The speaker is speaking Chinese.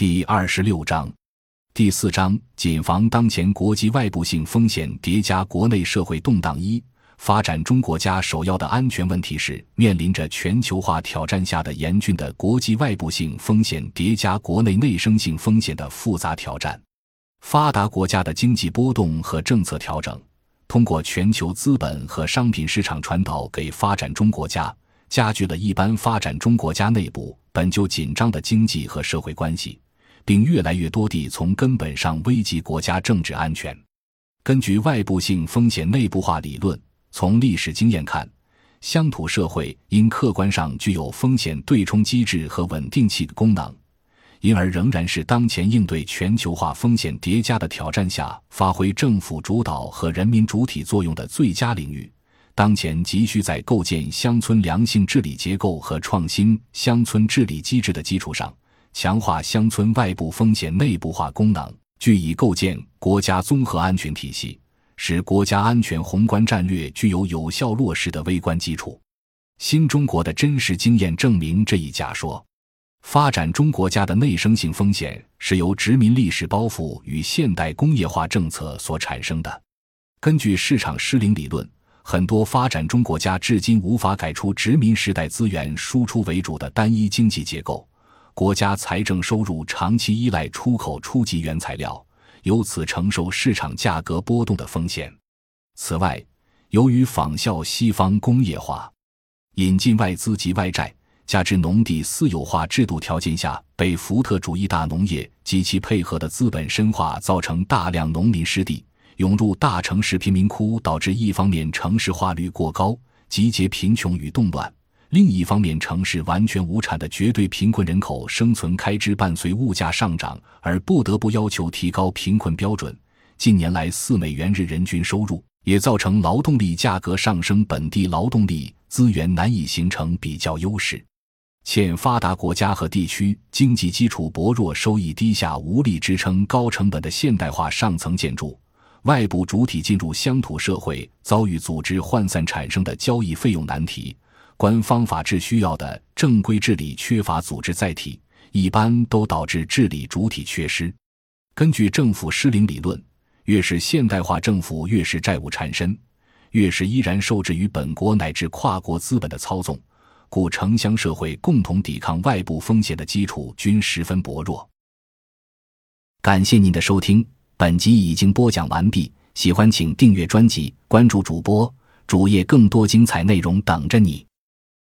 第二十六章，第四章：谨防当前国际外部性风险叠加国内社会动荡。一、发展中国家首要的安全问题是面临着全球化挑战下的严峻的国际外部性风险叠加国内内生性风险的复杂挑战。发达国家的经济波动和政策调整，通过全球资本和商品市场传导给发展中国家，加剧了一般发展中国家内部本就紧张的经济和社会关系。并越来越多地从根本上危及国家政治安全。根据外部性风险内部化理论，从历史经验看，乡土社会因客观上具有风险对冲机制和稳定器的功能，因而仍然是当前应对全球化风险叠加的挑战下发挥政府主导和人民主体作用的最佳领域。当前急需在构建乡村良性治理结构和创新乡村治理机制的基础上。强化乡村外部风险内部化功能，据以构建国家综合安全体系，使国家安全宏观战略具有有效落实的微观基础。新中国的真实经验证明这一假说。发展中国家的内生性风险是由殖民历史包袱与现代工业化政策所产生的。根据市场失灵理论，很多发展中国家至今无法改出殖民时代资源输出为主的单一经济结构。国家财政收入长期依赖出口初级原材料，由此承受市场价格波动的风险。此外，由于仿效西方工业化，引进外资及外债，加之农地私有化制度条件下被福特主义大农业及其配合的资本深化，造成大量农民失地，涌入大城市贫民窟，导致一方面城市化率过高，集结贫穷与动乱。另一方面，城市完全无产的绝对贫困人口生存开支伴随物价上涨而不得不要求提高贫困标准。近年来，四美元日人均收入也造成劳动力价格上升，本地劳动力资源难以形成比较优势。欠发达国家和地区经济基础薄弱、收益低下、无力支撑高成本的现代化上层建筑，外部主体进入乡土社会，遭遇组织涣散产生的交易费用难题。官方法治需要的正规治理缺乏组织载体，一般都导致治理主体缺失。根据政府失灵理论，越是现代化政府，越是债务缠身，越是依然受制于本国乃至跨国资本的操纵，故城乡社会共同抵抗外部风险的基础均十分薄弱。感谢您的收听，本集已经播讲完毕。喜欢请订阅专辑，关注主播主页，更多精彩内容等着你。